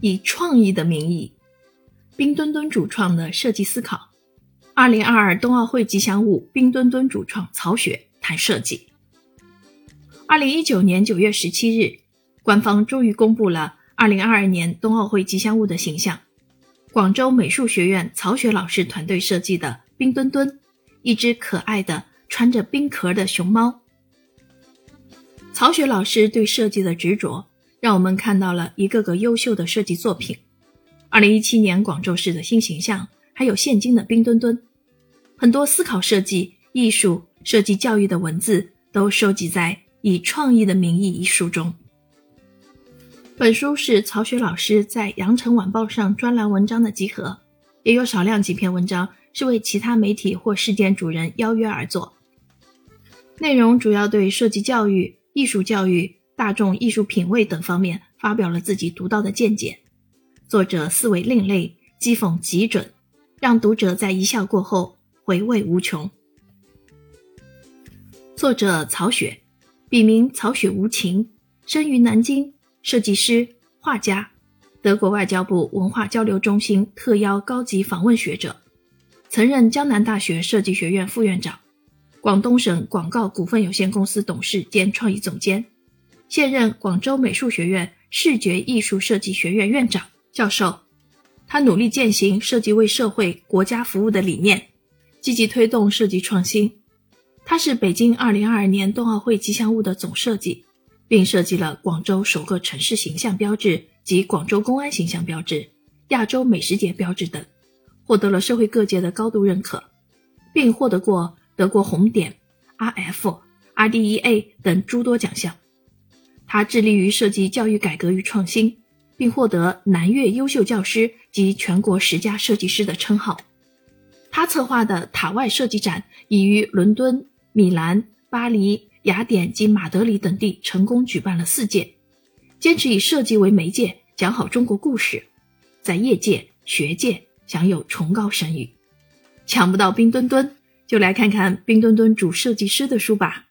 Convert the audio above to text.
以创意的名义，冰墩墩主创的设计思考。二零二二冬奥会吉祥物冰墩墩主创曹雪谈设计。二零一九年九月十七日，官方终于公布了二零二二年冬奥会吉祥物的形象。广州美术学院曹雪老师团队设计的冰墩墩，一只可爱的穿着冰壳的熊猫。曹雪老师对设计的执着。让我们看到了一个个优秀的设计作品。二零一七年广州市的新形象，还有现今的冰墩墩，很多思考设计、艺术、设计教育的文字都收集在《以创意的名义》一书中。本书是曹雪老师在《羊城晚报》上专栏文章的集合，也有少量几篇文章是为其他媒体或事件主人邀约而作。内容主要对设计教育、艺术教育。大众艺术品味等方面发表了自己独到的见解，作者思维另类，讥讽极准，让读者在一笑过后回味无穷。作者曹雪，笔名曹雪无情，生于南京，设计师、画家，德国外交部文化交流中心特邀高级访问学者，曾任江南大学设计学院副院长，广东省广告股份有限公司董事兼创意总监。现任广州美术学院视觉艺术设计学院院长、教授，他努力践行设计为社会、国家服务的理念，积极推动设计创新。他是北京2022年冬奥会吉祥物的总设计，并设计了广州首个城市形象标志及广州公安形象标志、亚洲美食节标志等，获得了社会各界的高度认可，并获得过德国红点、RF、RDEA 等诸多奖项。他致力于设计教育改革与创新，并获得南粤优秀教师及全国十佳设计师的称号。他策划的塔外设计展已于伦敦、米兰、巴黎、雅典及马德里等地成功举办了四届。坚持以设计为媒介讲好中国故事，在业界、学界享有崇高声誉。抢不到冰墩墩，就来看看冰墩墩主设计师的书吧。